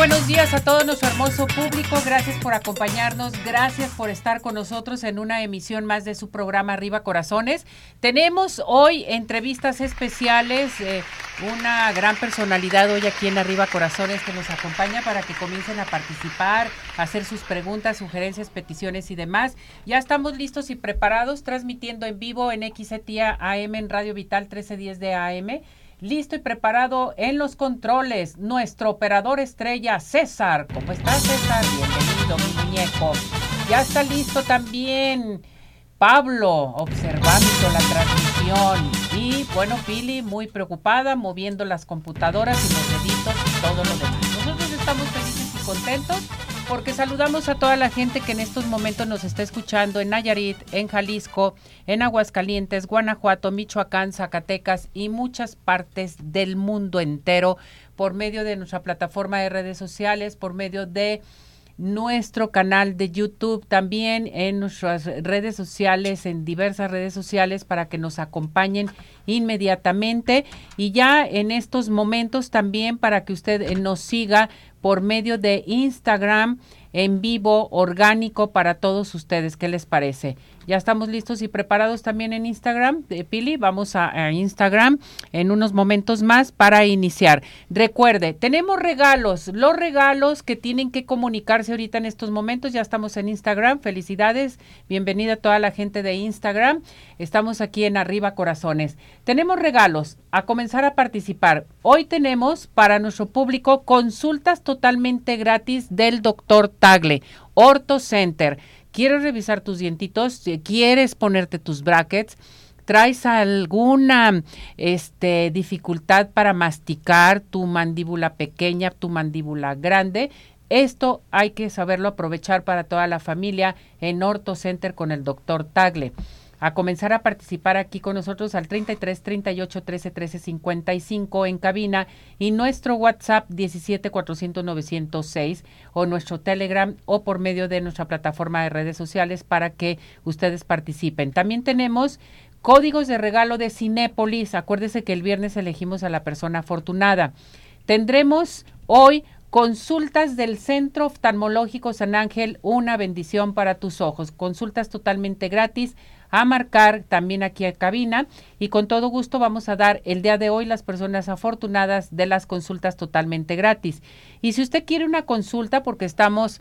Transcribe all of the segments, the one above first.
Buenos días, a todo nuestro hermoso público. Gracias por acompañarnos, gracias por estar con nosotros en una emisión más de su programa Arriba Corazones. Tenemos hoy entrevistas especiales, eh, una gran personalidad hoy aquí en Arriba Corazones que nos acompaña para que comiencen a participar, a hacer sus preguntas, sugerencias, peticiones y demás. Ya estamos listos y preparados, transmitiendo en vivo en XETIA AM en Radio Vital 1310 de AM listo y preparado en los controles, nuestro operador estrella César. ¿Cómo estás, César? Bienvenido, mi muñeco. Ya está listo también Pablo, observando la transmisión. Y bueno, Pili, muy preocupada, moviendo las computadoras y los deditos y todo lo demás. Nosotros estamos felices y contentos porque saludamos a toda la gente que en estos momentos nos está escuchando en Nayarit, en Jalisco, en Aguascalientes, Guanajuato, Michoacán, Zacatecas y muchas partes del mundo entero por medio de nuestra plataforma de redes sociales, por medio de nuestro canal de YouTube, también en nuestras redes sociales, en diversas redes sociales, para que nos acompañen inmediatamente. Y ya en estos momentos también para que usted nos siga por medio de Instagram en vivo, orgánico para todos ustedes. ¿Qué les parece? Ya estamos listos y preparados también en Instagram. Pili, vamos a, Instagram en unos momentos más para iniciar. Recuerde, tenemos regalos, los regalos que tienen que comunicarse ahorita en estos momentos. Ya estamos en Instagram. Felicidades. Bienvenida a toda la gente de Instagram. Estamos aquí en Arriba Corazones. Tenemos regalos a comenzar a participar. Hoy tenemos para nuestro público consultas totalmente gratis del doctor Tagle, Orto Center quieres revisar tus dientitos, quieres ponerte tus brackets, traes alguna este, dificultad para masticar tu mandíbula pequeña, tu mandíbula grande, esto hay que saberlo aprovechar para toda la familia en Orto Center con el doctor Tagle a comenzar a participar aquí con nosotros al 33 38 13 13 55 en cabina y nuestro WhatsApp 17 400 906 o nuestro Telegram o por medio de nuestra plataforma de redes sociales para que ustedes participen. También tenemos códigos de regalo de Cinépolis. Acuérdese que el viernes elegimos a la persona afortunada. Tendremos hoy Consultas del Centro Oftalmológico San Ángel, una bendición para tus ojos. Consultas totalmente gratis a marcar también aquí a cabina y con todo gusto vamos a dar el día de hoy las personas afortunadas de las consultas totalmente gratis. Y si usted quiere una consulta porque estamos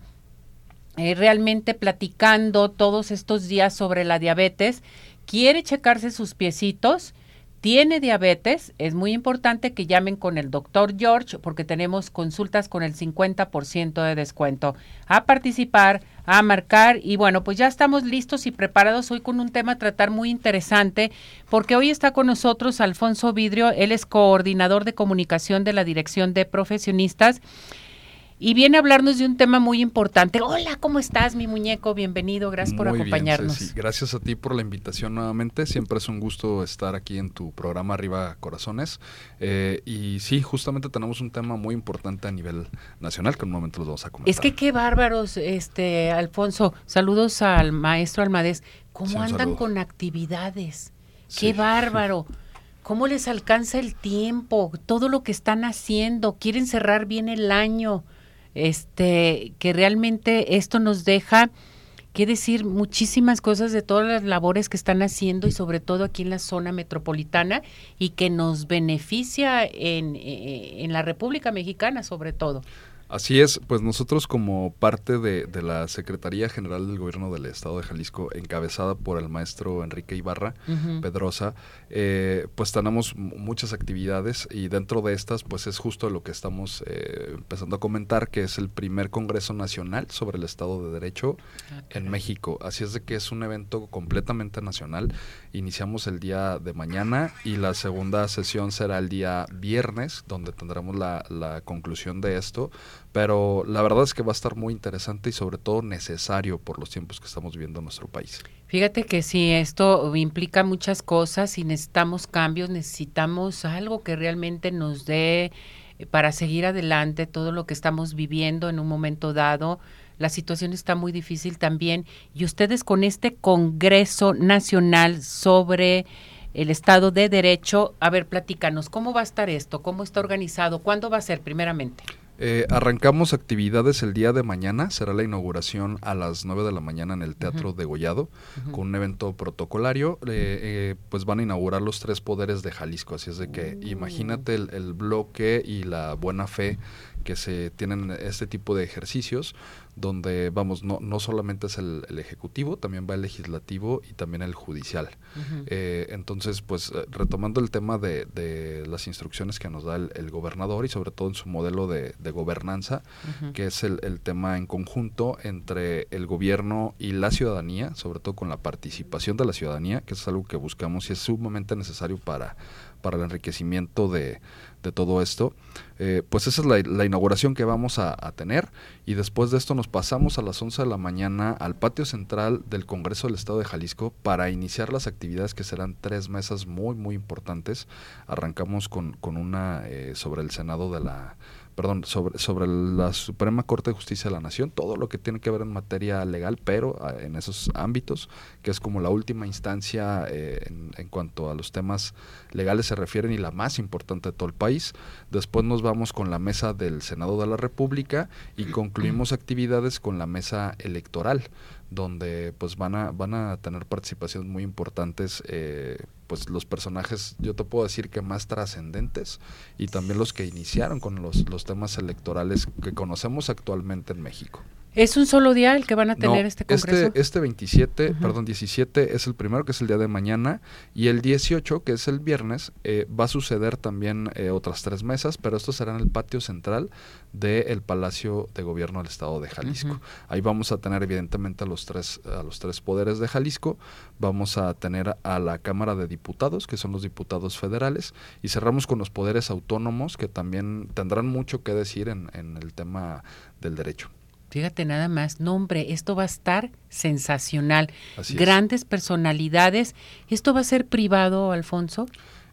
eh, realmente platicando todos estos días sobre la diabetes, quiere checarse sus piecitos, tiene diabetes, es muy importante que llamen con el doctor George porque tenemos consultas con el 50% de descuento. A participar, a marcar y bueno, pues ya estamos listos y preparados hoy con un tema a tratar muy interesante porque hoy está con nosotros Alfonso Vidrio, él es coordinador de comunicación de la Dirección de Profesionistas y viene a hablarnos de un tema muy importante. Hola, ¿cómo estás, mi muñeco? Bienvenido, gracias por acompañarnos. Gracias a ti por la invitación nuevamente. Siempre es un gusto estar aquí en tu programa Arriba Corazones. Eh, y sí, justamente tenemos un tema muy importante a nivel nacional que en un momento los vamos a comentar. Es que qué bárbaros, este Alfonso. Saludos al maestro Almadés. ¿Cómo andan con actividades? Qué bárbaro. ¿Cómo les alcanza el tiempo? Todo lo que están haciendo. Quieren cerrar bien el año este, que realmente esto nos deja quiere decir muchísimas cosas de todas las labores que están haciendo y sobre todo aquí en la zona metropolitana y que nos beneficia en, eh, en la República Mexicana sobre todo. Así es, pues nosotros como parte de, la Secretaría General del Gobierno del Estado de Jalisco, encabezada por el maestro Enrique Ibarra Pedrosa, eh, pues tenemos muchas actividades y dentro de estas pues es justo lo que estamos eh, empezando a comentar, que es el primer Congreso Nacional sobre el Estado de Derecho ah, en México. Así es de que es un evento completamente nacional. Iniciamos el día de mañana y la segunda sesión será el día viernes, donde tendremos la, la conclusión de esto pero la verdad es que va a estar muy interesante y sobre todo necesario por los tiempos que estamos viviendo en nuestro país. Fíjate que sí, esto implica muchas cosas y necesitamos cambios, necesitamos algo que realmente nos dé eh, para seguir adelante todo lo que estamos viviendo en un momento dado. La situación está muy difícil también y ustedes con este Congreso Nacional sobre el Estado de Derecho, a ver, platícanos, ¿cómo va a estar esto? ¿Cómo está organizado? ¿Cuándo va a ser primeramente? Eh, arrancamos actividades el día de mañana, será la inauguración a las 9 de la mañana en el Teatro de Gollado, con un evento protocolario, eh, eh, pues van a inaugurar los tres poderes de Jalisco, así es de que uh. imagínate el, el, bloque y la buena fe que se tienen este tipo de ejercicios, donde, vamos, no, no solamente es el, ejecutivo, también va el legislativo y también el judicial. Eh, entonces, pues, eh, retomando el tema de, de, las instrucciones que nos da el, gobernador y sobre todo en su modelo de, gobernanza, que es el, el, tema en conjunto entre el gobierno y la ciudadanía, sobre todo con la participación de la ciudadanía, que es algo que buscamos y es sumamente necesario para, para el enriquecimiento de de todo esto, eh, pues esa es la, inauguración que vamos a, tener y después de esto nos pasamos a las 11 de la mañana al patio central del Congreso del Estado de Jalisco para iniciar las actividades que serán tres mesas muy muy importantes. Arrancamos con, con una eh, sobre el Senado de la perdón, sobre, sobre la Suprema Corte de Justicia de la Nación, todo lo que tiene que ver en materia legal, pero ah, en esos ámbitos, que es como la última instancia eh, en, cuanto a los temas legales se refieren y la más importante de todo el país. Después nos vamos con la mesa del Senado de la República y concluimos actividades con la mesa electoral donde pues van a van a tener participaciones muy importantes eh, pues los personajes, yo te puedo decir que más trascendentes y también los que iniciaron con los, los temas electorales que conocemos actualmente en México. ¿Es un solo día el que van a tener este congreso? Este, este 27, perdón, 17 es el primero, que es el día de mañana, y el 18, que es el viernes, eh, va a suceder también eh, otras tres mesas, pero esto será en el patio central del Palacio de Gobierno del Estado de Jalisco. Ahí vamos a tener evidentemente a los, tres, a los tres poderes de Jalisco, vamos a tener a la Cámara de Diputados, que son los diputados federales, y cerramos con los poderes autónomos, que también tendrán mucho que decir en, en el tema del derecho. Fíjate nada más, nombre, esto va a estar sensacional. Grandes personalidades. ¿Esto va a ser privado, Alfonso?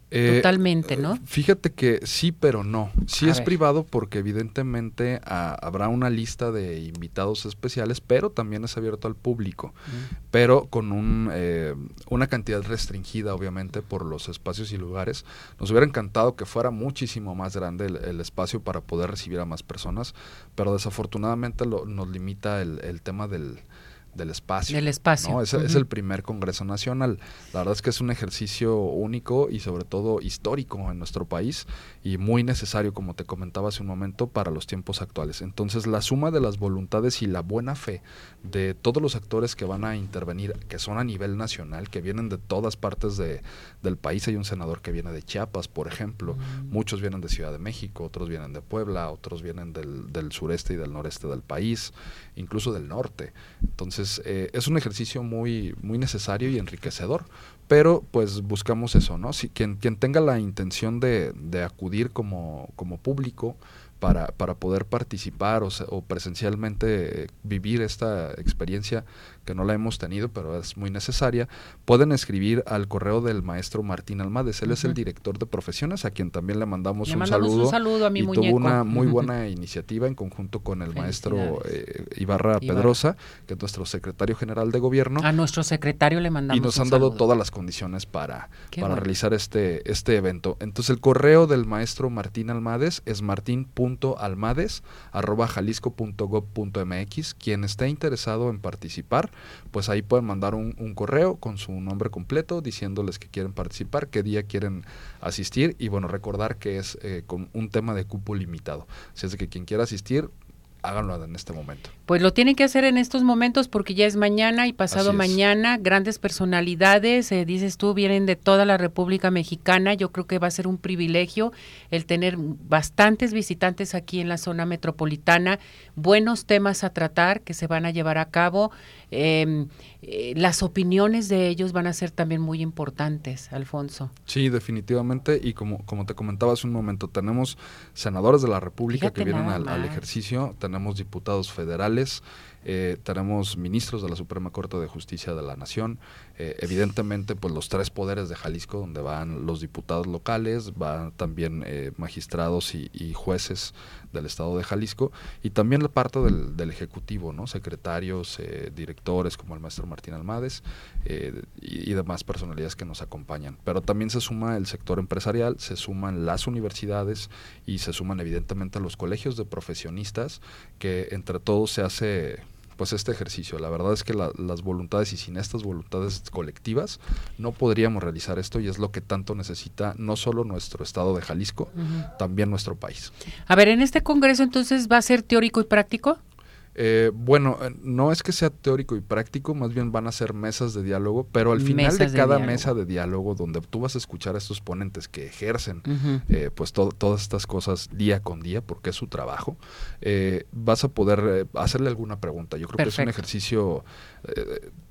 Eh, Totalmente, ¿no? Eh, fíjate que sí, pero no. Sí es privado porque evidentemente ah, habrá una lista de invitados especiales, pero también es abierto al público, mm. pero con un, eh, una cantidad restringida, obviamente, por los espacios y lugares. Nos hubiera encantado que fuera muchísimo más grande el, espacio para poder recibir a más personas, pero desafortunadamente lo, nos limita el tema del del espacio. Del espacio. Es, es, el primer Congreso Nacional. La verdad es que es un ejercicio único y sobre todo histórico en nuestro país y muy necesario, como te comentaba hace un momento, para los tiempos actuales. Entonces, la suma de las voluntades y la buena fe de todos los actores que van a intervenir, que son a nivel nacional, que vienen de todas partes de, del país. Hay un senador que viene de Chiapas, por ejemplo. Mm. Muchos vienen de Ciudad de México, otros vienen de Puebla, otros vienen del, del sureste y del noreste del país, incluso del norte. Entonces, eh, es un ejercicio muy, muy necesario y enriquecedor, pero pues buscamos eso, ¿no? Si, quien, quien tenga la intención de, de acudir como, como público, para, para poder participar o, o presencialmente vivir esta experiencia que no la hemos tenido, pero es muy necesaria, pueden escribir al correo del maestro Martín Almades. Él es el director de profesiones, a quien también le mandamos, un, saludo, un saludo. a mi y tuvo una muy buena iniciativa en conjunto con el maestro eh, Ibarra, Pedrosa, que es nuestro secretario general de gobierno. A nuestro secretario le mandamos Y nos han dado todas las condiciones para, para realizar este, este evento. Entonces el correo del maestro Martín Almades es martín.almades jalisco.gov.mx. Quien esté interesado en participar, pues ahí pueden mandar un, correo con su nombre completo diciéndoles que quieren participar, qué día quieren asistir y bueno, recordar que es eh, con un tema de cupo limitado. Si es que quien quiera asistir, háganlo en este momento. Pues lo tienen que hacer en estos momentos porque ya es mañana y pasado mañana. Grandes personalidades, eh, dices tú, vienen de toda la República Mexicana. Yo creo que va a ser un privilegio el tener bastantes visitantes aquí en la zona metropolitana, buenos temas a tratar que se van a llevar a cabo. Em, eh, las opiniones de ellos van a ser también muy importantes, Alfonso. Sí, definitivamente. Y como, como te comentaba hace un momento, tenemos senadores de la República que vienen al, ejercicio, tenemos diputados federales, eh, tenemos ministros de la Suprema Corte de Justicia de la Nación, eh, evidentemente pues los tres poderes de Jalisco, donde van los diputados locales, van también eh, magistrados y, jueces del Estado de Jalisco, y también la parte del, Ejecutivo, ¿no? secretarios, directores como el maestro Martín Almades y, y, demás personalidades que nos acompañan. Pero también se suma el sector empresarial, se suman las universidades y se suman evidentemente los colegios de profesionistas, que entre todos se hace pues este ejercicio. La verdad es que las voluntades y sin estas voluntades colectivas no podríamos realizar esto y es lo que tanto necesita no solo nuestro estado de Jalisco, también nuestro país. A ver, en este congreso entonces va a ser teórico y práctico. Eh, bueno, eh, no es que sea teórico y práctico, más bien van a ser mesas de diálogo, pero al final de cada mesa de diálogo, donde tú vas a escuchar a estos ponentes que ejercen eh, pues todas estas cosas día con día, porque es su trabajo, vas a poder hacerle alguna pregunta. Yo creo que es un ejercicio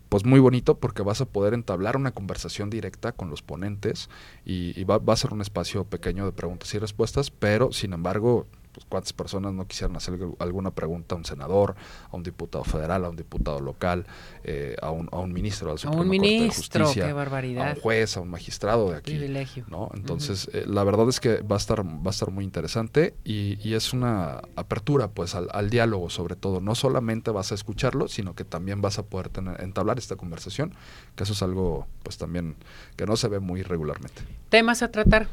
pues muy bonito porque vas a poder entablar una conversación directa con los ponentes y, va, va, a ser un espacio pequeño de preguntas y respuestas, pero sin embargo pues, cuántas personas no quisieran hacer alguna pregunta a un senador, a un diputado federal, a un diputado local, eh, a, un, a un ministro de la Suprema a un ministro, Corte de Justicia, barbaridad. a un juez, a un magistrado de aquí. Privilegio. ¿no? Entonces, eh, la verdad es que va a estar, va a estar muy interesante y, y es una apertura pues al, al, diálogo sobre todo. No solamente vas a escucharlo, sino que también vas a poder tener, entablar esta conversación, que eso es algo pues también que no se ve muy regularmente. ¿Temas a tratar?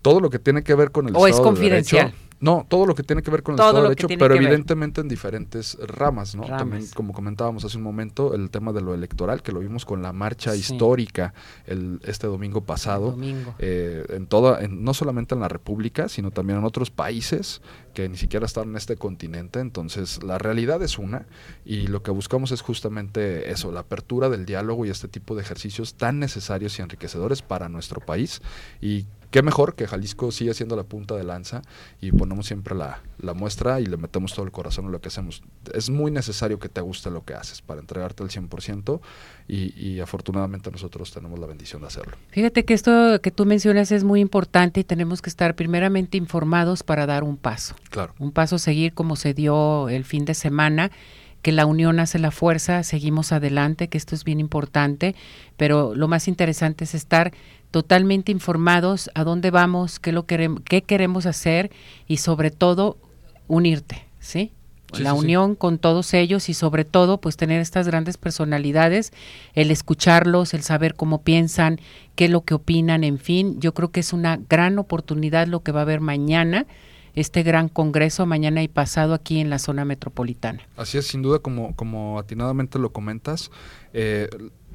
Todo lo que tiene que ver con el ¿O es confidencial? No, todo lo que tiene que ver con el Estado de Derecho, pero evidentemente en diferentes ramas, ¿no? También, como comentábamos hace un momento, el tema de lo electoral, que lo vimos con la marcha histórica el, este domingo pasado, eh, en toda, en, no solamente en la República, sino también en otros países que ni siquiera están en este continente. Entonces, la realidad es una, y lo que buscamos es justamente eso, la apertura del diálogo y este tipo de ejercicios tan necesarios y enriquecedores para nuestro país, y qué mejor que Jalisco siga siendo la punta de lanza y ponemos siempre la, muestra y le metemos todo el corazón en lo que hacemos. Es muy necesario que te guste lo que haces para entregarte al 100% y, y afortunadamente nosotros tenemos la bendición de hacerlo. Fíjate que esto que tú mencionas es muy importante y tenemos que estar primeramente informados para dar un paso. Claro. Un paso a seguir como se dio el fin de semana que la unión hace la fuerza, seguimos adelante, que esto es bien importante, pero lo más interesante es estar totalmente informados a dónde vamos, qué, lo queremos, qué queremos hacer y sobre todo unirte, ¿sí? la unión con todos ellos y sobre todo pues tener estas grandes personalidades, el escucharlos, el saber cómo piensan, qué es lo que opinan, en fin, yo creo que es una gran oportunidad lo que va a haber mañana este gran congreso mañana y pasado aquí en la zona metropolitana. Así es, sin duda, como, como atinadamente lo comentas, eh,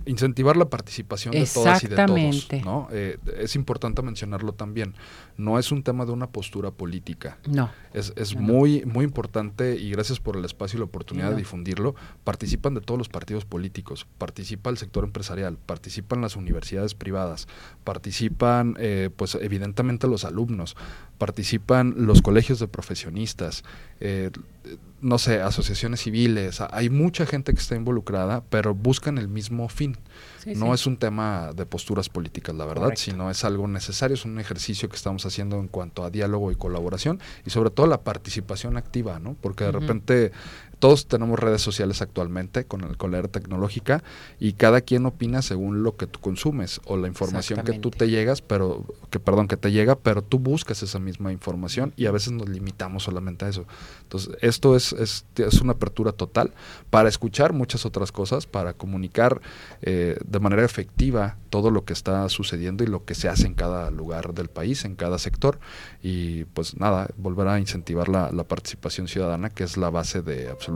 incentivar la participación de todas y de todos. ¿no? Eh, es importante mencionarlo también. No es un tema de una postura política. No. Es, es muy, muy importante y gracias por el espacio y la oportunidad de difundirlo. Participan de todos los partidos políticos, participa el sector empresarial, participan las universidades privadas, participan, eh, pues evidentemente los alumnos, participan los colegios de profesionistas. Eh, no sé, asociaciones civiles, hay mucha gente que está involucrada, pero buscan el mismo fin. no es un tema de posturas políticas, la verdad, sino es algo necesario, es un ejercicio que estamos haciendo en cuanto a diálogo y colaboración y sobre todo la participación activa, ¿no? Porque de repente todos tenemos redes sociales actualmente con, el, con la era tecnológica y cada quien opina según lo que tú consumes o la información que tú te llegas, pero que perdón, que te llega, pero tú buscas esa misma información y a veces nos limitamos solamente a eso. Entonces, esto es, es, es una apertura total para escuchar muchas otras cosas, para comunicar eh, de manera efectiva todo lo que está sucediendo y lo que se hace en cada lugar del país, en cada sector. Y pues nada, volver a incentivar la, la participación ciudadana, que es la base de absolutamente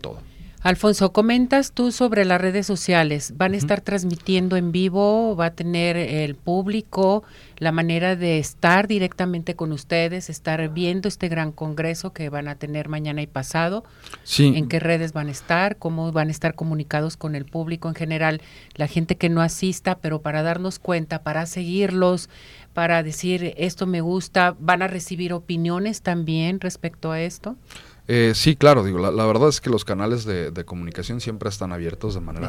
todo. Alfonso, comentas tú sobre las redes sociales. ¿Van a estar transmitiendo en vivo? ¿Va a tener el público la manera de estar directamente con ustedes, estar viendo este gran congreso que van a tener mañana y pasado? Sí. ¿En qué redes van a estar? ¿Cómo van a estar comunicados con el público en general? La gente que no asista, pero para darnos cuenta, para seguirlos, para decir esto me gusta, ¿van a recibir opiniones también respecto a esto? Eh, sí, claro, digo, la, verdad es que los canales de, comunicación siempre están abiertos de manera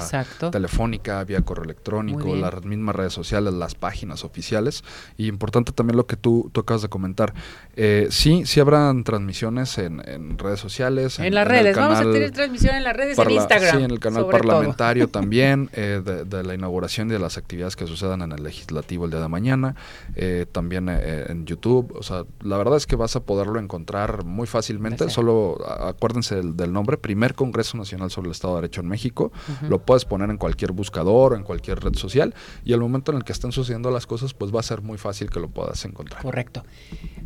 telefónica, vía correo electrónico, las mismas redes sociales, las páginas oficiales. Y importante también lo que tú, tú acabas de comentar. Eh, sí, sí habrán transmisiones en, redes sociales. En, las redes, vamos a tener transmisión en las redes, en Instagram. Sí, en el canal parlamentario también, eh, de, la inauguración y de las actividades que sucedan en el legislativo el día de mañana, también en YouTube. O sea, la verdad es que vas a poderlo encontrar muy fácilmente, solo acuérdense del, nombre, Primer Congreso Nacional sobre el Estado de Derecho en México. Lo puedes poner en cualquier buscador, en cualquier red social, y al momento en el que estén sucediendo las cosas, pues va a ser muy fácil que lo puedas encontrar. Correcto.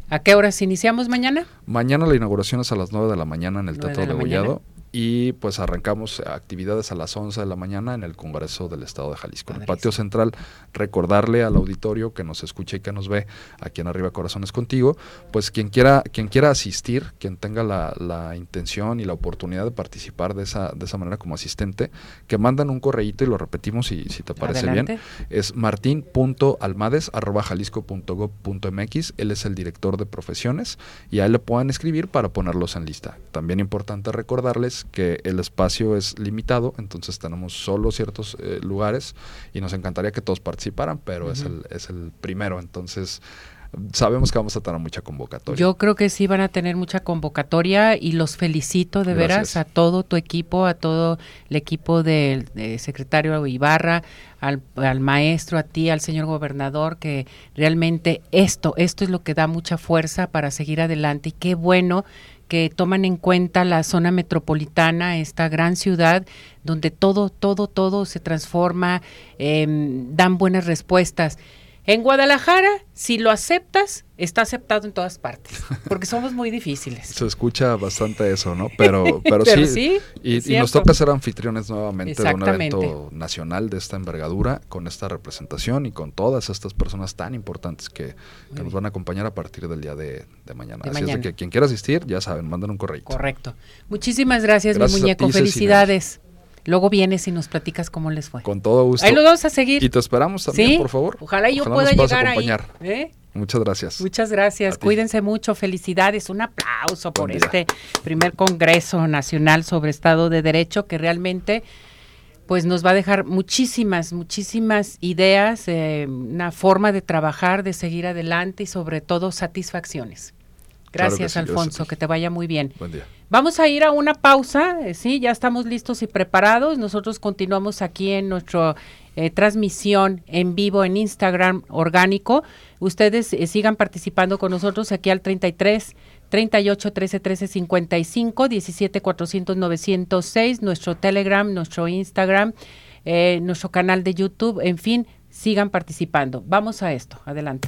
¿A qué horas iniciamos mañana? Mañana la inauguración es a las 9 de la mañana en el Teatro de, de y pues arrancamos actividades a las 11 de la mañana en el Congreso del Estado de Jalisco. En el patio central, recordarle al auditorio que nos escucha y que nos ve aquí en Arriba Corazones Contigo, pues quien quiera, quien quiera asistir, quien tenga la, la intención y la oportunidad de participar de esa, de esa manera como asistente, que mandan un correíto y lo repetimos si, si te parece bien. Es martin.almades.jalisco.gov.mx, él es el director de profesiones y a él le pueden escribir para ponerlos en lista. También importante recordarles que el espacio es limitado, entonces tenemos solo ciertos eh, lugares y nos encantaría que todos participaran, pero es, el, es el primero, entonces sabemos que vamos a tener mucha convocatoria. Yo creo que sí van a tener mucha convocatoria y los felicito de veras a todo tu equipo, a todo el equipo del secretario Ibarra, al, al, maestro, a ti, al señor gobernador, que realmente esto, esto es lo que da mucha fuerza para seguir adelante y qué bueno que toman en cuenta la zona metropolitana, esta gran ciudad, donde todo, todo, todo se transforma, em, dan buenas respuestas. En Guadalajara, si lo aceptas, está aceptado en todas partes, porque somos muy difíciles. Se escucha bastante eso, ¿no? Pero, pero, sí, y, nos toca ser anfitriones nuevamente de un evento nacional de esta envergadura, con esta representación y con todas estas personas tan importantes que, nos van a acompañar a partir del día de, mañana. Así es de que quien quiera asistir, ya saben, manden un correo. Correcto. Muchísimas gracias, mi muñeco. Felicidades. Luego vienes y nos platicas cómo les fue. Con todo gusto. Ahí lo vamos a seguir. Y te esperamos también, por favor. Ojalá yo pueda llegar ahí. ¿eh? Muchas gracias. Muchas gracias. Cuídense mucho. Felicidades. Un aplauso por este primer Congreso Nacional sobre Estado de Derecho que realmente pues nos va a dejar muchísimas, muchísimas ideas, eh, una forma de trabajar, de seguir adelante y sobre todo satisfacciones. Gracias, Alfonso, que te vaya muy bien. Buen día. Vamos a ir a una pausa, eh, sí, ya estamos listos y preparados. Nosotros continuamos aquí en nuestra eh, transmisión en vivo en Instagram orgánico. Ustedes eh, sigan participando con nosotros aquí al 33 38 13 13 55 17 400 906, nuestro Telegram, nuestro Instagram, nuestro canal de YouTube, en fin, sigan participando. Vamos a esto, adelante.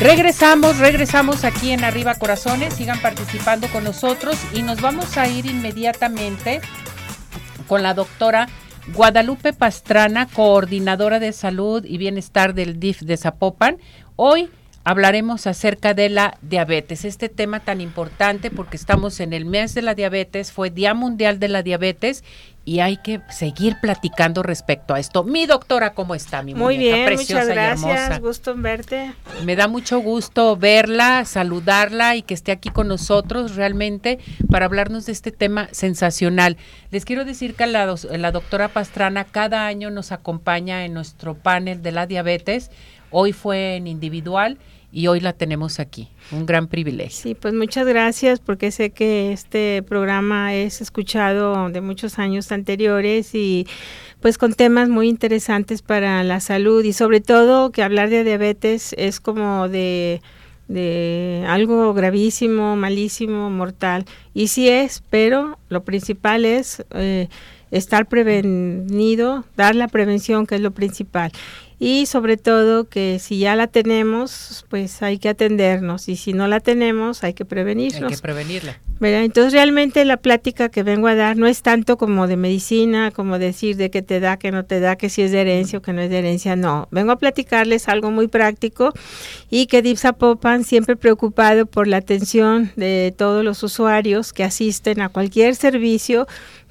Regresamos, regresamos aquí en Arriba Corazones, sigan participando con nosotros y nos vamos a ir inmediatamente con la doctora Guadalupe Pastrana, coordinadora de salud y bienestar del DIF de Zapopan. Hoy hablaremos acerca de la diabetes, este tema tan importante porque estamos en el mes de la diabetes, fue Día Mundial de la Diabetes y hay que seguir platicando respecto a esto. Mi doctora, ¿cómo está? Mi Muy bien, preciosa muchas gracias, y hermosa. gusto en verte. Me da mucho gusto verla, saludarla y que esté aquí con nosotros realmente para hablarnos de este tema sensacional. Les quiero decir que la, la doctora Pastrana cada año nos acompaña en nuestro panel de la diabetes. Hoy fue en individual y hoy la tenemos aquí. Un gran privilegio. Sí, pues muchas gracias porque sé que este programa es escuchado de muchos años anteriores y pues con temas muy interesantes para la salud y sobre todo que hablar de diabetes es como de de algo gravísimo, malísimo, mortal. Y sí es, pero lo principal es eh, estar prevenido, dar la prevención, que es lo principal y sobre todo que si ya la tenemos, pues hay que atendernos y si no la tenemos, hay que prevenirnos. Hay que prevenirla. Entonces realmente la plática que vengo a dar no es tanto como de medicina, como decir de qué te da, qué no te da, que si es de herencia o que no es de herencia, no. Vengo a platicarles algo muy práctico y que Dipsa Popan siempre preocupado por la atención de todos los usuarios que asisten a cualquier servicio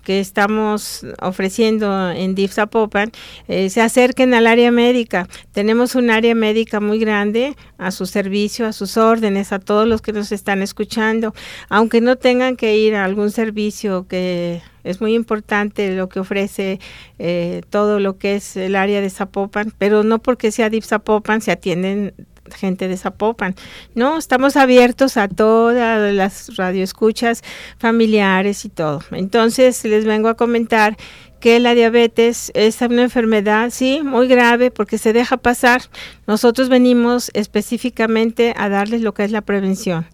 que estamos ofreciendo en DIF Zapopan eh, se acerquen al área médica. Tenemos un área médica muy grande a su servicio, a sus órdenes, a todos los que nos están escuchando, aunque no tengan que ir a algún servicio que es muy importante lo que ofrece eh, todo lo que es el área de Zapopan, pero no porque sea DIF Zapopan se atienden gente de Zapopan. No, estamos abiertos a todas las radioescuchas familiares y todo. Entonces les vengo a comentar que la diabetes es una enfermedad, sí, muy grave porque se deja pasar. Nosotros venimos específicamente a darles lo que es la prevención.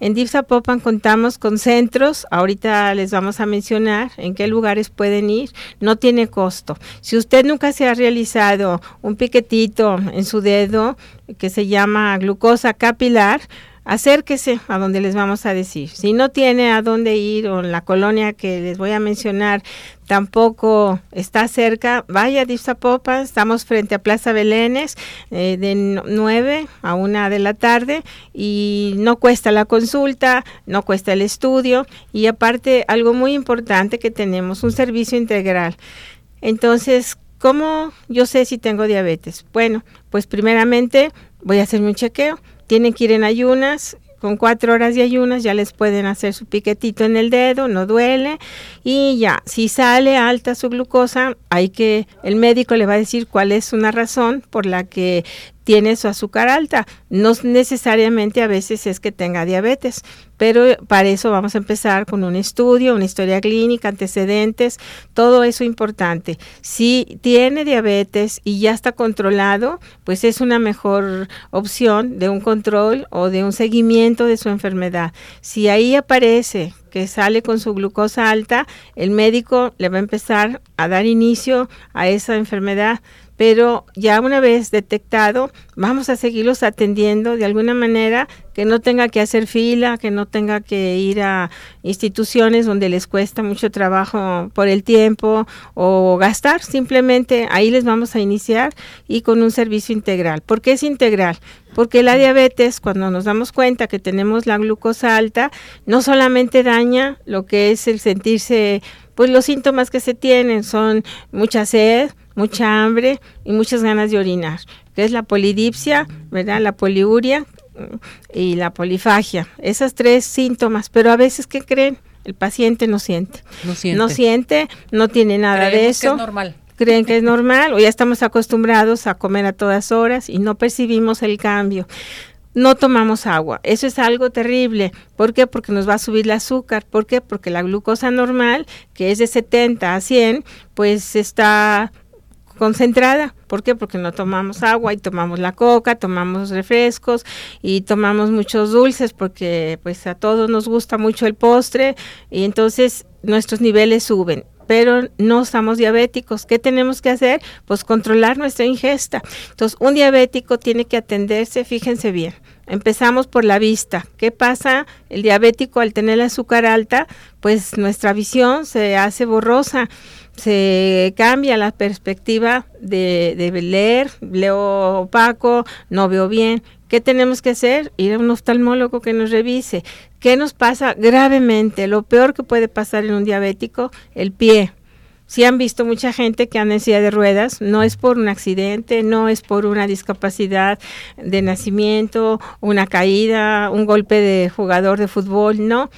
En Dipsapopan contamos con centros, ahorita les vamos a mencionar en qué lugares pueden ir, no tiene costo. Si usted nunca se ha realizado un piquetito en su dedo que se llama glucosa capilar, acérquese a donde les vamos a decir. Si no tiene a dónde ir o la colonia que les voy a mencionar tampoco está cerca, vaya a Dipsapopan, estamos frente a Plaza Belénes eh, de 9 a 1 de la tarde y no cuesta la consulta, no cuesta el estudio y aparte algo muy importante que tenemos, un servicio integral. Entonces, ¿cómo yo sé si tengo diabetes? Bueno, pues primeramente voy a hacerme un chequeo tienen que ir en ayunas con cuatro horas de ayunas ya les pueden hacer su piquetito en el dedo, no duele y ya, si sale alta su glucosa, hay que, el médico le va a decir cuál es una razón por la que tiene su azúcar alta. No necesariamente a veces es que tenga diabetes, pero para eso vamos a empezar con un estudio, una historia clínica, antecedentes, todo eso importante. Si tiene diabetes y ya está controlado, pues es una mejor opción de un control o de un seguimiento de su enfermedad. Si ahí aparece que sale con su glucosa alta, el médico le va a empezar a dar inicio a esa enfermedad pero ya una vez detectado, vamos a seguirlos atendiendo de alguna manera que no tenga que hacer fila, que no tenga que ir a instituciones donde les cuesta mucho trabajo por el tiempo o gastar, simplemente ahí les vamos a iniciar y con un servicio integral. ¿Por qué es integral? Porque la diabetes, cuando nos damos cuenta que tenemos la glucosa alta, no solamente daña lo que es el sentirse, pues los síntomas que se tienen son mucha sed, mucha hambre y muchas ganas de orinar, que es la polidipsia, ¿verdad? La poliuria mm, y la polifagia. Esas tres síntomas, pero a veces, ¿qué creen? El paciente no siente. No siente. No siente, no tiene nada de eso. Que es normal. Creen que es normal o ya estamos acostumbrados a comer a todas horas y no percibimos el cambio no tomamos agua. Eso es algo terrible. ¿Por qué? Porque nos va a subir el azúcar. ¿Por qué? Porque la glucosa normal, que es de 70 a 100, pues está concentrada. ¿Por qué? Porque no tomamos agua y tomamos la coca, tomamos refrescos y tomamos muchos dulces porque pues a todos nos gusta mucho el postre y entonces nuestros niveles suben pero no estamos diabéticos. ¿Qué tenemos que hacer? Pues controlar nuestra ingesta. Entonces, un diabético tiene que atenderse, fíjense bien. Empezamos por la vista. ¿Qué pasa? El diabético al tener el azúcar alta, pues nuestra visión se hace borrosa se cambia la perspectiva de, leer, leo opaco, no veo bien. ¿Qué tenemos que hacer? Ir a un oftalmólogo que nos revise. ¿Qué nos pasa gravemente? Lo peor que puede pasar en un diabético, el pie. Si han visto mucha gente que anda en de ruedas, no es por un accidente, no es por una discapacidad de nacimiento, una caída, un golpe de jugador de fútbol, no,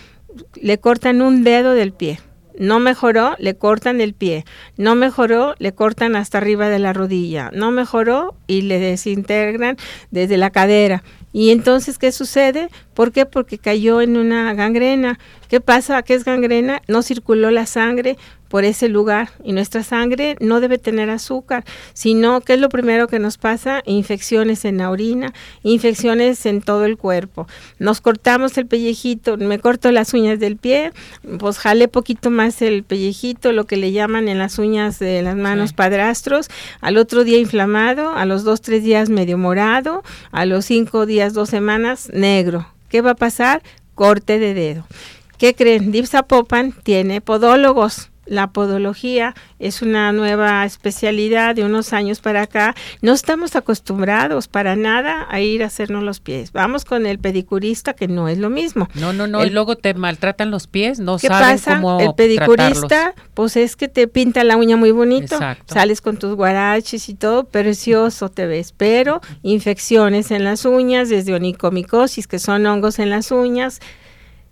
le cortan un dedo del pie no mejoró, le cortan el pie. No mejoró, le cortan hasta arriba de la rodilla. No mejoró y le desintegran desde la cadera. Y entonces, ¿qué sucede? ¿Por qué? Porque cayó en una gangrena. ¿Qué pasa? ¿Qué es gangrena? No circuló la sangre por ese lugar y nuestra sangre no debe tener azúcar, sino que es lo primero que nos pasa, infecciones en la orina, infecciones en todo el cuerpo. Nos cortamos el pellejito, me corto las uñas del pie, pues jale poquito más el pellejito, lo que le llaman en las uñas de las manos padrastros, al otro día inflamado, a los dos, tres días medio morado, a los cinco días, dos semanas, negro. ¿Qué va a pasar? Corte de dedo. ¿Qué creen? Dipsapopan tiene podólogos la podología es una nueva especialidad de unos años para acá. No estamos acostumbrados para nada a ir a hacernos los pies. Vamos con el pedicurista, que no es lo mismo. No, no, no. y luego te maltratan los pies, no ¿qué saben pasa? cómo El pedicurista, pues es que te pinta la uña muy bonito. Sales con tus guaraches y todo, precioso te ves. Pero infecciones en las uñas, desde onicomicosis, que son hongos en las uñas,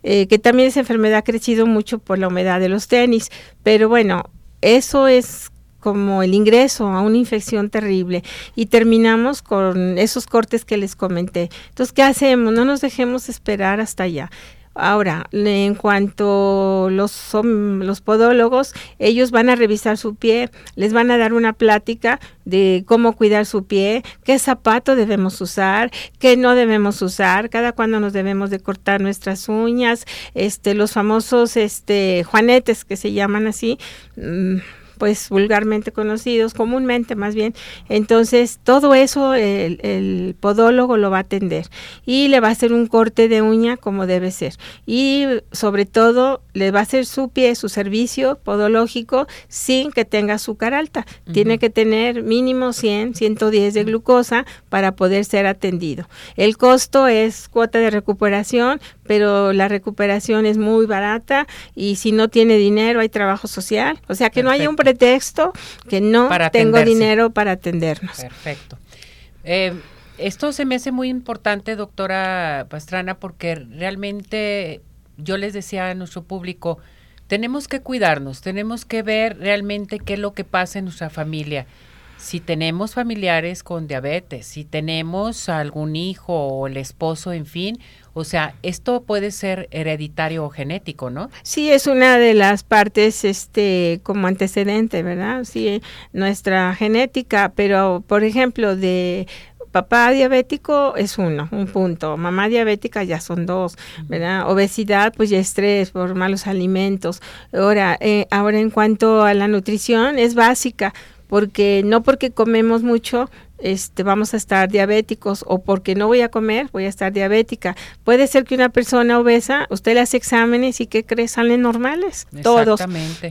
eh, que también esa enfermedad ha crecido mucho por la humedad de los tenis, pero bueno, eso es como el ingreso a una infección terrible y terminamos con esos cortes que les comenté. Entonces, ¿qué hacemos? No nos dejemos esperar hasta allá. Ahora, en cuanto los son los podólogos, ellos van a revisar su pie, les van a dar una plática de cómo cuidar su pie, qué zapato debemos usar, qué no debemos usar, cada cuándo nos debemos de cortar nuestras uñas, este los famosos este juanetes que se llaman así. Mm, pues vulgarmente conocidos, comúnmente más bien. Entonces, todo eso el, podólogo lo va a atender y le va a hacer un corte de uña como debe ser. Y sobre todo, le va a hacer su pie, su servicio podológico sin que tenga azúcar alta. Tiene que tener mínimo 100, 110 de glucosa para poder ser atendido. El costo es cuota de recuperación, pero la recuperación es muy barata y si no tiene dinero hay trabajo social. O sea, que no haya un pretexto que no tengo dinero para atendernos. Perfecto. Eh, Esto se me hace muy importante, doctora Pastrana, porque realmente yo les decía a nuestro público, tenemos que cuidarnos, tenemos que ver realmente qué es lo que pasa en nuestra familia. Si tenemos familiares con diabetes, si tenemos algún hijo o el esposo, en fin, o sea, esto puede ser hereditario o genético, ¿no? Sí, es una de las partes, este, como antecedente, ¿verdad? Sí, nuestra genética, pero por ejemplo, de papá diabético es uno, un punto. Mamá diabética ya son dos, ¿verdad? Obesidad, pues ya es tres por malos alimentos. Ahora, eh, ahora en cuanto a la nutrición, es básica porque no porque comemos mucho este, vamos a estar diabéticos o porque no voy a comer, voy a estar diabética. Puede ser que una persona obesa, usted le hace exámenes y que cree salen normales, todos,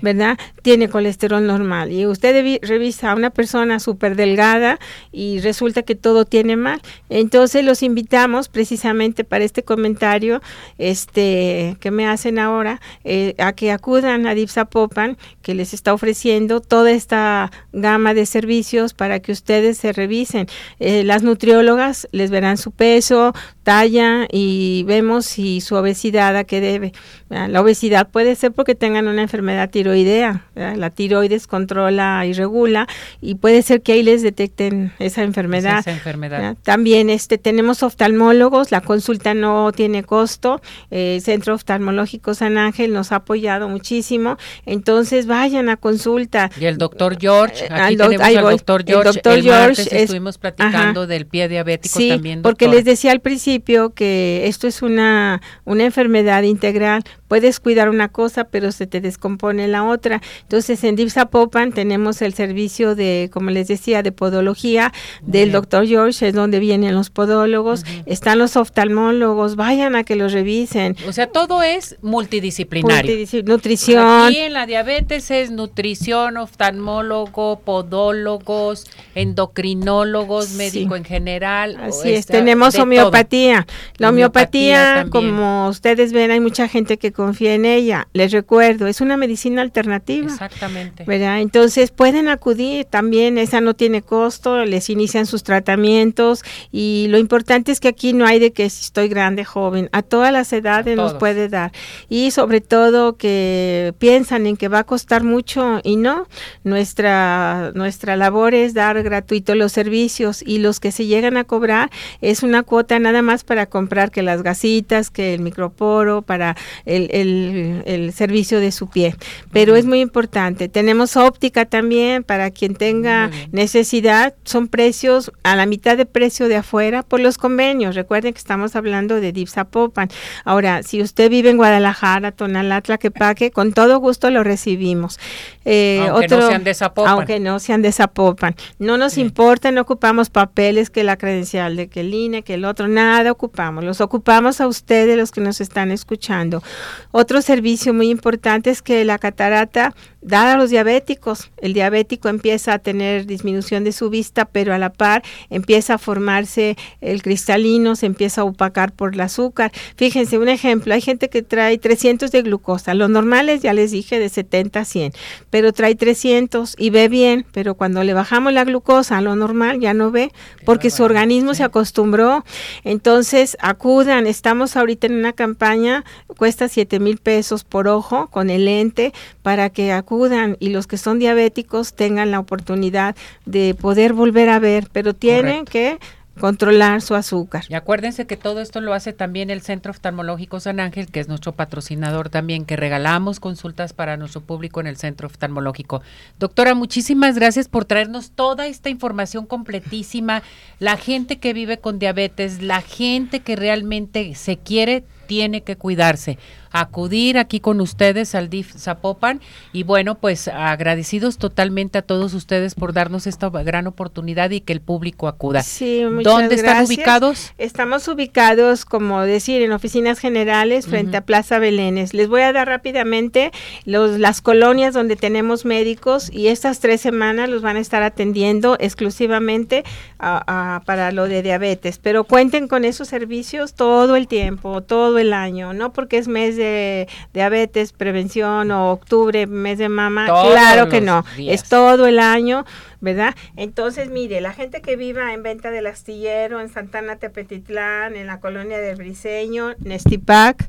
¿verdad? Tiene colesterol normal y usted revisa a una persona súper delgada y resulta que todo tiene mal. Entonces los invitamos precisamente para este comentario este, que me hacen ahora eh, a que acudan a Dipsapopan que les está ofreciendo toda esta gama de servicios para que ustedes se revisen dicen. Eh, las nutriólogas les verán su peso, talla y vemos si su obesidad a qué debe. La obesidad puede ser porque tengan una enfermedad tiroidea. La tiroides controla y regula y puede ser que ahí les detecten esa enfermedad. Esa enfermedad. También este, tenemos oftalmólogos, la consulta no tiene costo. el Centro Oftalmológico San Ángel nos ha apoyado muchísimo. Entonces vayan a consulta. Y el doctor George, eh, aquí tenemos al doctor George. El doctor George estuvimos platicando del pie diabético sí, también. Porque les decía al principio que esto es una, una enfermedad integral. Puedes cuidar una cosa, pero se te descompone la otra. Entonces, en Dipsapopan tenemos el servicio de, como les decía, de podología del doctor George, es donde vienen los podólogos, están los oftalmólogos, vayan a que los revisen. O sea, todo es multidisciplinario. nutrición. Aquí en la diabetes es nutrición, oftalmólogo, podólogos, endocrinólogos, médico en general. Así es, tenemos homeopatía. La homeopatía, como ustedes ven, hay mucha gente que confía en ella. Les recuerdo, es una medicina alternativa. Exactamente. ¿verdad? Entonces pueden acudir también, esa no tiene costo, les inician sus tratamientos y lo importante es que aquí no hay de que si estoy grande, joven, a todas las edades nos puede dar. Y sobre todo que piensan en que va a costar mucho y no, nuestra, nuestra labor es dar gratuito los servicios y los que se llegan a cobrar es una cuota nada más para comprar que las gasitas, que el microporo, para el, el, servicio de su pie. Pero es muy importante. Tenemos óptica también para quien tenga necesidad. Son precios a la mitad de precio de afuera por los convenios. Recuerden que estamos hablando de Dipsapopan. Ahora, si usted vive en Guadalajara, Tonalatla, Quepaque, con todo gusto lo recibimos. Eh, aunque no sean de Zapopan. Aunque no sean de Zapopan. No nos importa, no ocupamos papeles que la credencial de que el INE, que el otro, nada ocupamos. Los ocupamos a ustedes, los que nos están escuchando. Otro servicio muy importante es que la catarata da a los diabéticos. El diabético empieza a tener disminución de su vista, pero a la par empieza a formarse el cristalino, se empieza a opacar por el azúcar. Fíjense, un ejemplo, hay gente que trae 300 de glucosa, los normales ya les dije de 70 a 100, pero trae 300 y ve bien, pero cuando le bajamos la glucosa a lo normal ya no ve, porque su organismo se acostumbró. Entonces, acudan, estamos ahorita en una campaña, cuesta 7 mil pesos por ojo con el lente para que acudan y los que son diabéticos tengan la oportunidad de poder volver a ver, pero tienen que controlar su azúcar. Y acuérdense que todo esto lo hace también el Centro Oftalmológico San Ángel, que es nuestro patrocinador también, que regalamos consultas para nuestro público en el Centro Oftalmológico. Doctora, muchísimas gracias por traernos toda esta información completísima. La gente que vive con diabetes, la gente que realmente se quiere, tiene que cuidarse acudir aquí con ustedes al DIF Zapopan y bueno, pues agradecidos totalmente a todos ustedes por darnos esta gran oportunidad y que el público acuda. Sí, muchas ¿Dónde están ubicados? Estamos ubicados, como decir, en oficinas generales frente a Plaza Belénes. Les voy a dar rápidamente los, las colonias donde tenemos médicos y estas tres semanas los van a estar atendiendo exclusivamente para lo de diabetes, pero cuenten con esos servicios todo el tiempo, todo el año, no porque es mes de diabetes, prevención o octubre, mes de mama, claro que no, es todo el año ¿verdad? Entonces, mire, la gente que viva en Venta del Astillero, en Santana Tepetitlán, en la colonia del Briseño, Nestipac,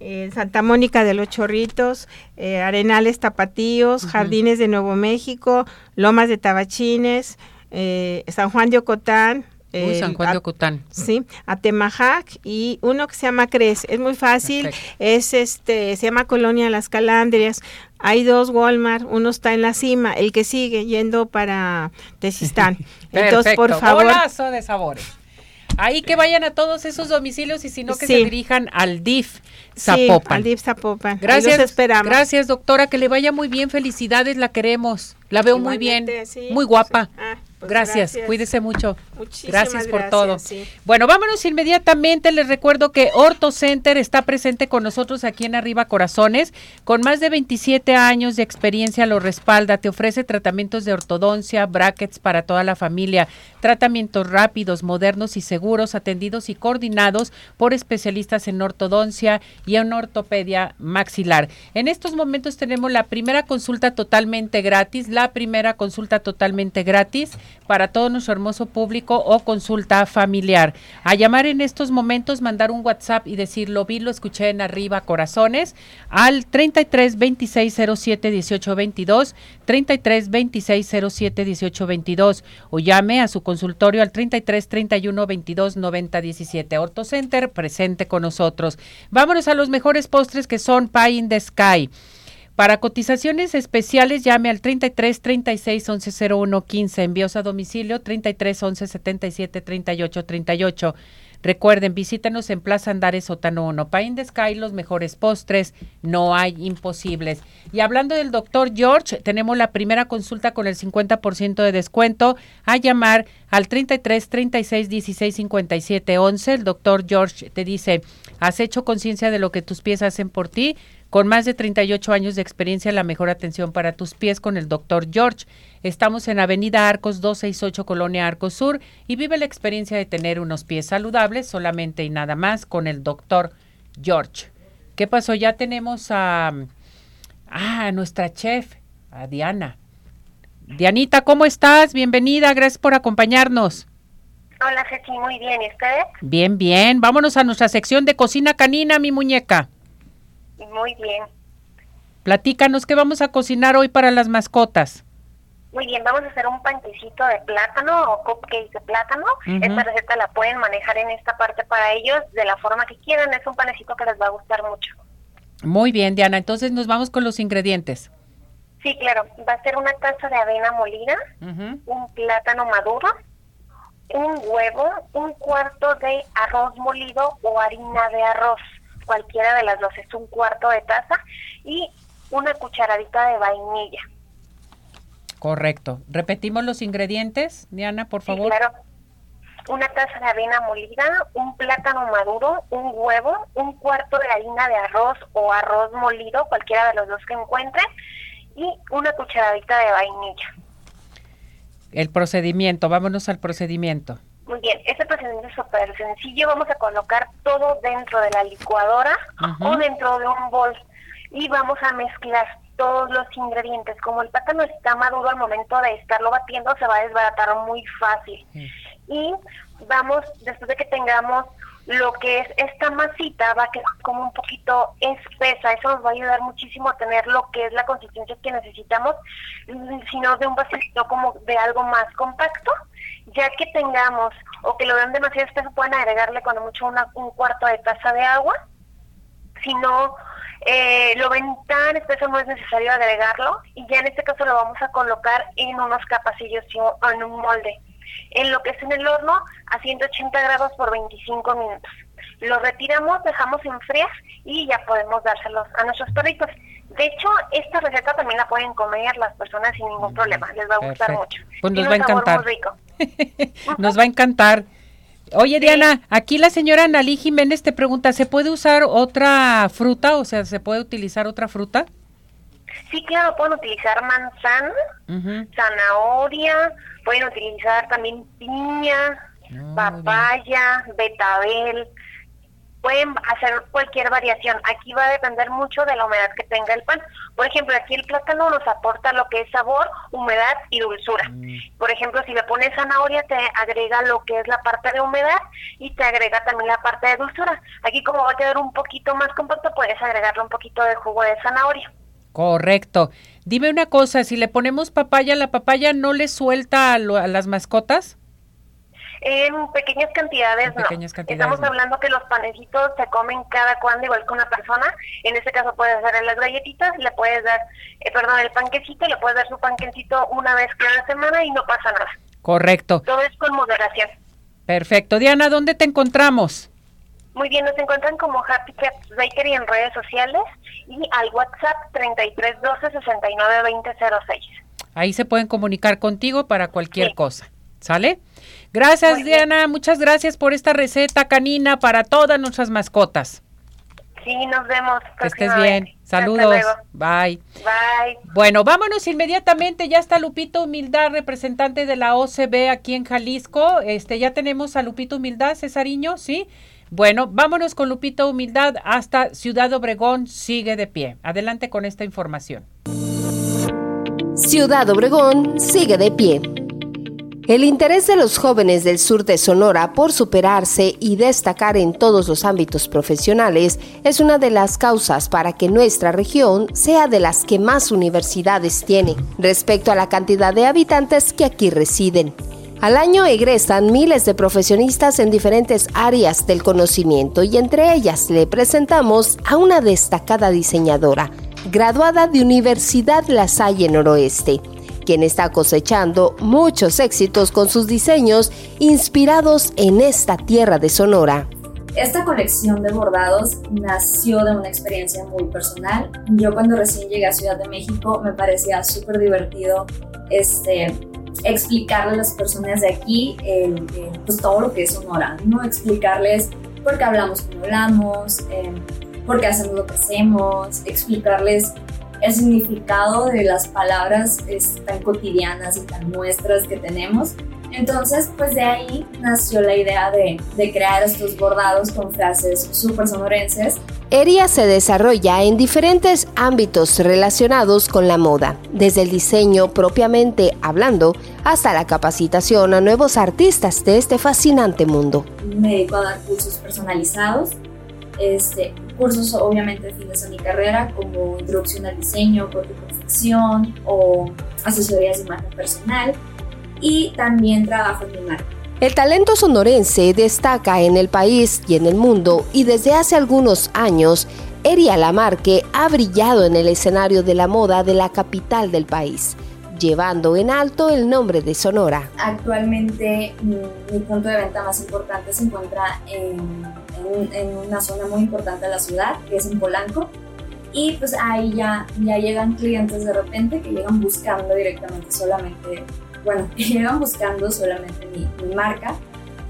en Santa Mónica de los Chorritos, eh, Arenales Tapatíos, Jardines de Nuevo México, Lomas de Tabachines, eh, San Juan de Ocotán, Uy, San Juan de Ocotán. Sí, Atemajac y uno que se llama Cres. Es muy fácil, es este, se llama Colonia Las Calandrias. Hay dos Walmart, uno está en la cima, el que sigue yendo para Tesistán. Entonces, por favor. Golazo de sabores. Ahí que vayan a todos esos domicilios y si no que se dirijan al DIF Zapopan. Sí, al DIF Zapopan. Gracias, esperamos. Gracias, doctora, que le vaya muy bien. Felicidades, la queremos. La veo muy bien, muy guapa. Ah, pues gracias. cuídese mucho. gracias por todo. Bueno, vámonos inmediatamente. Les recuerdo que Orto Center está presente con nosotros aquí en Arriba Corazones. Con más de 27 años de experiencia lo respalda. Te ofrece tratamientos de ortodoncia, brackets para toda la familia, tratamientos rápidos, modernos y seguros, atendidos y coordinados por especialistas en ortodoncia y en ortopedia maxilar. En estos momentos tenemos la primera consulta totalmente gratis, la primera consulta totalmente gratis para todo nuestro hermoso público o consulta familiar. A llamar en estos momentos, mandar un WhatsApp y decir lo vi, lo escuché en arriba, corazones, al 33 26 07 18 22, 33 26 07 18 22 o llame a su consultorio al 33 31 22 90 17. Orto Center presente con nosotros. Vámonos a los mejores postres que son Pie in the Sky. Para cotizaciones especiales llame al 33 36 11 01 15. Envíos a domicilio 33 11 77 38 38. Recuerden, visítenos en Plaza Andares Sótano 1. Pain de Sky, los mejores postres, no hay imposibles. Y hablando del doctor George, tenemos la primera consulta con el 50% de descuento. A llamar al 33 36 16 57 11. El doctor George te dice, ¿has hecho conciencia de lo que tus pies hacen por ti? Con más de 38 años de experiencia, la mejor atención para tus pies con el doctor George. Estamos en Avenida Arcos 268, Colonia Arcos Sur, y vive la experiencia de tener unos pies saludables solamente y nada más con el doctor George. ¿Qué pasó? Ya tenemos a, a nuestra chef, a Diana. Dianita, ¿cómo estás? Bienvenida, gracias por acompañarnos. Hola, Ceci, muy bien. ¿Y? Bien, bien. Vámonos a nuestra sección de cocina canina, mi muñeca. Muy bien. Platícanos qué vamos a cocinar hoy para las mascotas. Muy bien, vamos a hacer un panquecito de plátano o cupcake de plátano. Esta receta la pueden manejar en esta parte para ellos de la forma que quieran. Es un panecito que les va a gustar mucho. Muy bien, Diana. Entonces nos vamos con los ingredientes. Sí, claro. Va a ser una taza de avena molida, un plátano maduro, un huevo, un cuarto de arroz molido o harina de arroz cualquiera de las dos es un cuarto de taza y una cucharadita de vainilla. Correcto. Repetimos los ingredientes, Diana, por favor. claro. Una taza de avena molida, un plátano maduro, un huevo, un cuarto de harina de arroz o arroz molido, cualquiera de los dos que encuentre, y una cucharadita de vainilla. El procedimiento, vámonos al procedimiento. Muy bien, este procedimiento es súper sencillo. Vamos a colocar todo dentro de la licuadora o dentro de un bol y vamos a mezclar todos los ingredientes. Como el plátano está maduro al momento de estarlo batiendo, se va a desbaratar muy fácil. Y vamos, después de que tengamos lo que es esta masita, va a quedar como un poquito espesa. Eso nos va a ayudar muchísimo a tener lo que es la consistencia que necesitamos, sino de un vasito como de algo más compacto ya que tengamos o que lo vean demasiado espeso, pueden agregarle cuando mucho una, un cuarto de taza de agua. Si no eh, lo ven tan espeso, no es necesario agregarlo. Y ya en este caso lo vamos a colocar en unos capacillos o en un molde. En lo que es en el horno a 180 grados por 25 minutos. Lo retiramos, dejamos enfriar y ya podemos dárselos a nuestros perritos. De hecho, esta receta también la pueden comer las personas sin ningún problema. Les va a gustar mucho. Pues nos va a encantar. nos va a encantar. Oye, Diana, aquí la señora Analí Jiménez te pregunta, ¿se puede usar otra fruta? O sea, ¿se puede utilizar otra fruta? Sí, claro, pueden utilizar manzana, zanahoria, pueden utilizar también piña, papaya, betabel, pueden hacer cualquier variación. Aquí va a depender mucho de la humedad que tenga el pan. Por ejemplo, aquí el plátano nos aporta lo que es sabor, humedad y dulzura. Mm. Por ejemplo, si le pones zanahoria, te agrega lo que es la parte de humedad y te agrega también la parte de dulzura. Aquí como va a quedar un poquito más compacto, puedes agregarle un poquito de jugo de zanahoria. Correcto. Dime una cosa, si le ponemos papaya, ¿la papaya no le suelta a las mascotas? En pequeñas cantidades, no. Estamos hablando que los panecitos se comen cada cuando, igual que una persona. En este caso puedes dar las galletitas, le puedes dar, eh, perdón, el panquecito, le puedes dar su panquecito una vez cada semana y no pasa nada. Correcto. Todo es con moderación. Perfecto. Diana, ¿dónde te encontramos? Muy bien, nos encuentran como Happy Cats Bakery en redes sociales y al WhatsApp 3312 692006. Ahí se pueden comunicar contigo para cualquier cosa. ¿Sale? Gracias, Diana. Muchas gracias por esta receta canina para todas nuestras mascotas. Sí, nos vemos. Que estés bien. Saludos. Bye. Bye. Bueno, vámonos inmediatamente. Ya está Lupito Humildad, representante de la OCB aquí en Jalisco. Este, ya tenemos a Lupito Humildad, Cesariño, ¿sí? Bueno, vámonos con Lupito Humildad hasta Ciudad Obregón. Sigue de pie. Adelante con esta información. Ciudad Obregón sigue de pie. El interés de los jóvenes del sur de Sonora por superarse y destacar en todos los ámbitos profesionales es una de las causas para que nuestra región sea de las que más universidades tiene respecto a la cantidad de habitantes que aquí residen. Al año egresan miles de profesionistas en diferentes áreas del conocimiento y entre ellas le presentamos a una destacada diseñadora, graduada de Universidad La Salle Noroeste quien está cosechando muchos éxitos con sus diseños inspirados en esta tierra de Sonora. Esta colección de bordados nació de una experiencia muy personal. Yo cuando recién llegué a Ciudad de México me parecía súper divertido este, explicarle a las personas de aquí pues todo lo que es Sonora, ¿no? Explicarles por qué hablamos como hablamos, eh, por qué hacemos lo que hacemos, explicarles el significado de las palabras tan cotidianas y tan nuestras que tenemos. Entonces, pues de ahí nació la idea de, de crear estos bordados con frases súper sonorenses. Eria se desarrolla en diferentes ámbitos relacionados con la moda, desde el diseño propiamente hablando hasta la capacitación a nuevos artistas de este fascinante mundo. Me dedico a dar cursos personalizados este, cursos obviamente fines de mi carrera como introducción al diseño, corte confección o asesorías de imagen personal y también trabajo en mi marca. El talento sonorense destaca en el país y en el mundo y desde hace algunos años Eria Lamarque ha brillado en el escenario de la moda de la capital del país, llevando en alto el nombre de Sonora. Actualmente mi, mi punto de venta más importante se encuentra en en, una zona muy importante de la ciudad, que es en Polanco. Y pues ahí ya, ya llegan clientes de repente que llegan buscando directamente solamente, bueno, que llegan buscando solamente mi, marca.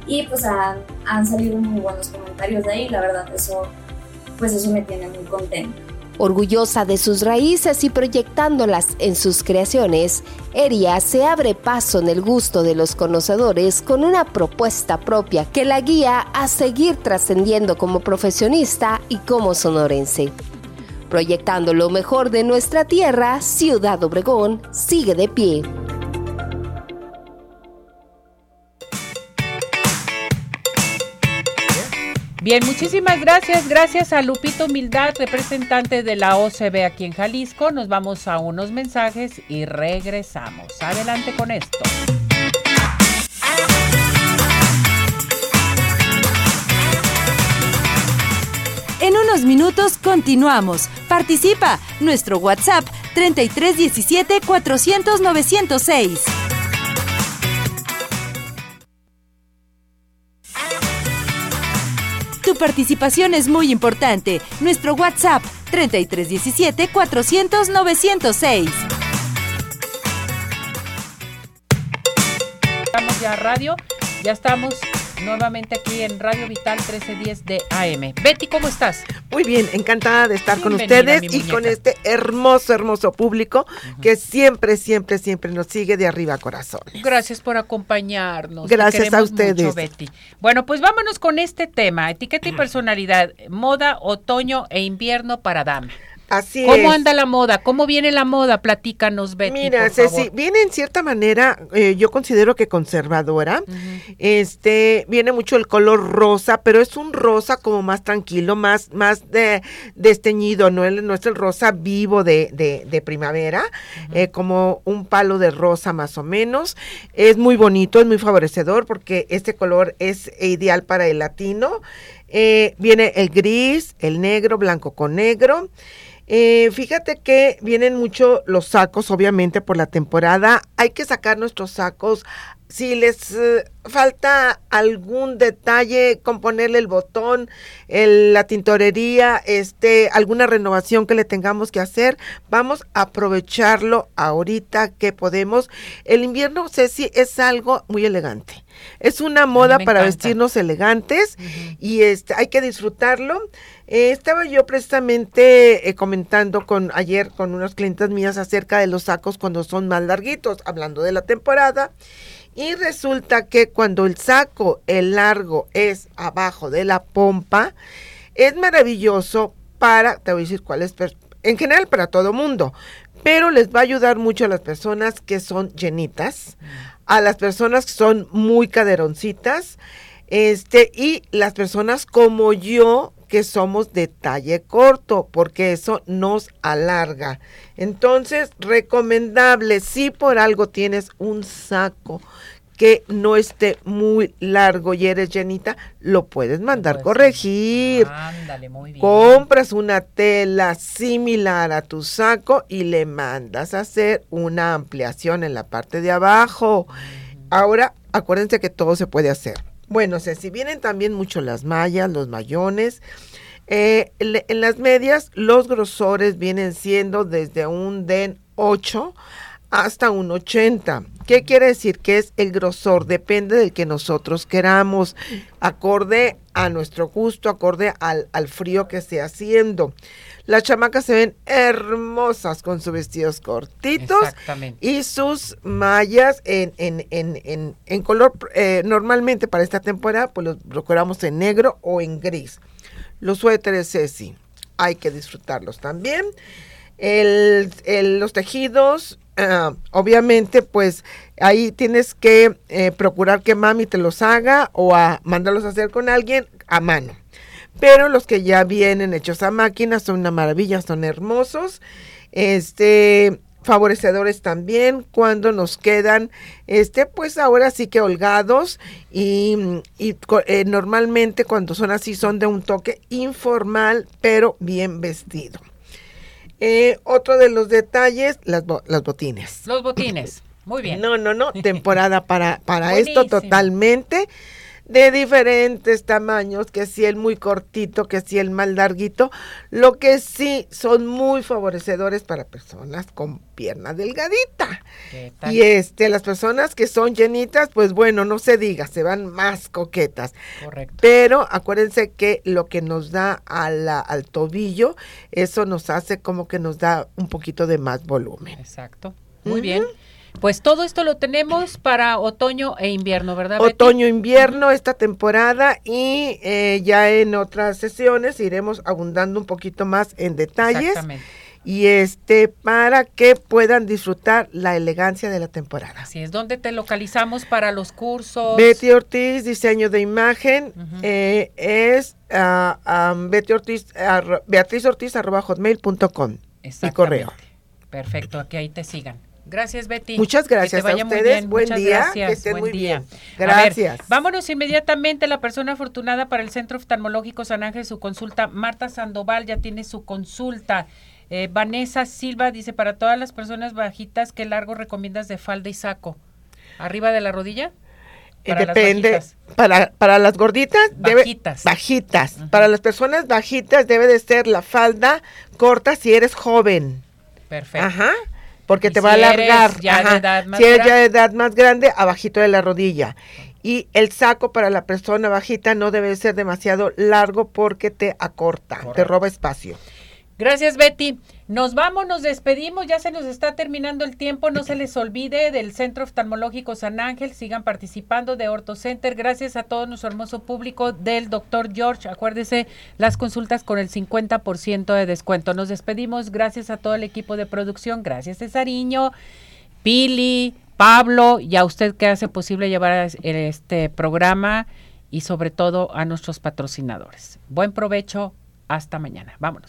Y pues han, han salido muy buenos comentarios de ahí, la verdad eso, pues eso me tiene muy contenta. Orgullosa de sus raíces y proyectándolas en sus creaciones, Eria se abre paso en el gusto de los conocedores con una propuesta propia que la guía a seguir trascendiendo como profesionista y como sonorense. Proyectando lo mejor de nuestra tierra, Ciudad Obregón sigue de pie. Bien, muchísimas gracias. Gracias a Lupito Humildad, representante de la OCB aquí en Jalisco. Nos vamos a unos mensajes y regresamos. Adelante con esto. En unos minutos continuamos. Participa. Nuestro WhatsApp 3317 400 906. Participación es muy importante. Nuestro WhatsApp 3317 400 906. Estamos ya a radio, ya estamos nuevamente aquí en Radio Vital 1310 de AM. Betty, ¿cómo estás? Muy bien, encantada de estar con ustedes y con este hermoso, hermoso público que siempre, siempre, siempre nos sigue de arriba a corazones. Gracias por acompañarnos. Gracias a ustedes. Betty. Bueno, pues vámonos con este tema, etiqueta y personalidad, moda, otoño e invierno para dama. Así ¿Cómo anda la moda? ¿Cómo viene la moda? Platícanos, Betty. Mira, Ceci, viene en cierta manera, eh, yo considero que conservadora. Este, viene mucho el color rosa, pero es un rosa como más tranquilo, más, más de desteñido, no, no es el rosa vivo de, de, primavera, eh, como un palo de rosa más o menos. Es muy bonito, es muy favorecedor porque este color es ideal para el latino. Eh, viene el gris, el negro, blanco con negro. Eh, fíjate que vienen mucho los sacos, obviamente, por la temporada. Hay que sacar nuestros sacos. Si les eh, falta algún detalle, componerle el botón, la tintorería, este, alguna renovación que le tengamos que hacer, vamos a aprovecharlo ahorita que podemos. El invierno, Ceci, es algo muy elegante. Es una moda para vestirnos elegantes y este, hay que disfrutarlo. Eh, estaba yo precisamente eh, comentando con ayer con unas clientes mías acerca de los sacos cuando son más larguitos, hablando de la temporada. Y resulta que cuando el saco, el largo, es abajo de la pompa, es maravilloso para, te voy a decir cuál es, en general para todo mundo, pero les va a ayudar mucho a las personas que son llenitas, a las personas que son muy caderoncitas, este, y las personas como yo, que somos de talle corto, porque eso nos alarga. Entonces, recomendable, si por algo tienes un saco que no esté muy largo y eres llenita, lo puedes mandar corregir. Ándale, muy bien. Compras una tela similar a tu saco y le mandas a hacer una ampliación en la parte de abajo. Ahora, acuérdense que todo se puede hacer. Bueno, o sea, si vienen también mucho las mallas, los mayones, eh, en las medias los grosores vienen siendo desde un DEN 8 hasta un 80. ¿Qué quiere decir? Que es el grosor, depende del que nosotros queramos, acorde a nuestro gusto, acorde al, al frío que esté haciendo. Las chamacas se ven hermosas con sus vestidos cortitos y sus mallas en, en, en, en color, eh, normalmente para esta temporada, pues los procuramos en negro o en gris. Los suéteres, Ceci, hay que disfrutarlos también. El, los tejidos, ah, obviamente, pues ahí tienes que eh, procurar que mami te los haga o a mandarlos a hacer con alguien a mano. Pero los que ya vienen hechos a máquina son una maravilla, son hermosos. Este, favorecedores también cuando nos quedan, este, pues ahora sí que holgados y, eh, normalmente cuando son así son de un toque informal pero bien vestido. Eh, otro de los detalles, las, las botines. Los botines, muy bien. No, no, no, temporada para, para esto totalmente de diferentes tamaños, que si el muy cortito, que si el más larguito, lo que sí son muy favorecedores para personas con pierna delgadita. Y este, las personas que son llenitas, pues bueno, no se diga, se van más coquetas. Correcto. Pero acuérdense que lo que nos da a al tobillo, eso nos hace como que nos da un poquito de más volumen. Exacto. Muy bien. Pues todo esto lo tenemos para otoño e invierno, ¿verdad? Otoño, invierno, esta temporada y eh, ya en otras sesiones iremos abundando un poquito más en detalles. Exactamente. Y este, para que puedan disfrutar la elegancia de la temporada. Así es, ¿dónde te localizamos para los cursos? Betty Ortiz, diseño de imagen, eh, es uh, Betty Ortiz, Beatriz Ortiz arroba hotmail.com y correo. Perfecto, aquí ahí te sigan. Gracias, Betty. Muchas gracias a ustedes. Buen día. Gracias. Que muy bien. Gracias. vámonos inmediatamente. La persona afortunada para el Centro Oftalmológico San Ángel, su consulta. Marta Sandoval ya tiene su consulta. Eh, Vanessa Silva dice, para todas las personas bajitas, ¿qué largo recomiendas de falda y saco? ¿Arriba de la rodilla? Eh, depende. para, para las gorditas, bajitas. bajitas. Para las personas bajitas debe de ser la falda corta si eres joven. Perfecto. Ajá porque te va a alargar. Ya de edad más si eres ya de edad más grande, abajito de la rodilla. y el saco para la persona bajita no debe ser demasiado largo porque te acorta, te roba espacio. Gracias, Betty. Nos vamos, nos despedimos, ya se nos está terminando el tiempo. No se les olvide del Centro Oftalmológico San Ángel. Sigan participando de Orto Center. Gracias a todo nuestro hermoso público del doctor George. Acuérdese las consultas con el 50% de descuento. Nos despedimos. Gracias a todo el equipo de producción. Gracias, Cesariño, Pili, Pablo y a usted que hace posible llevar este programa y sobre todo a nuestros patrocinadores. Buen provecho. Hasta mañana. Vámonos.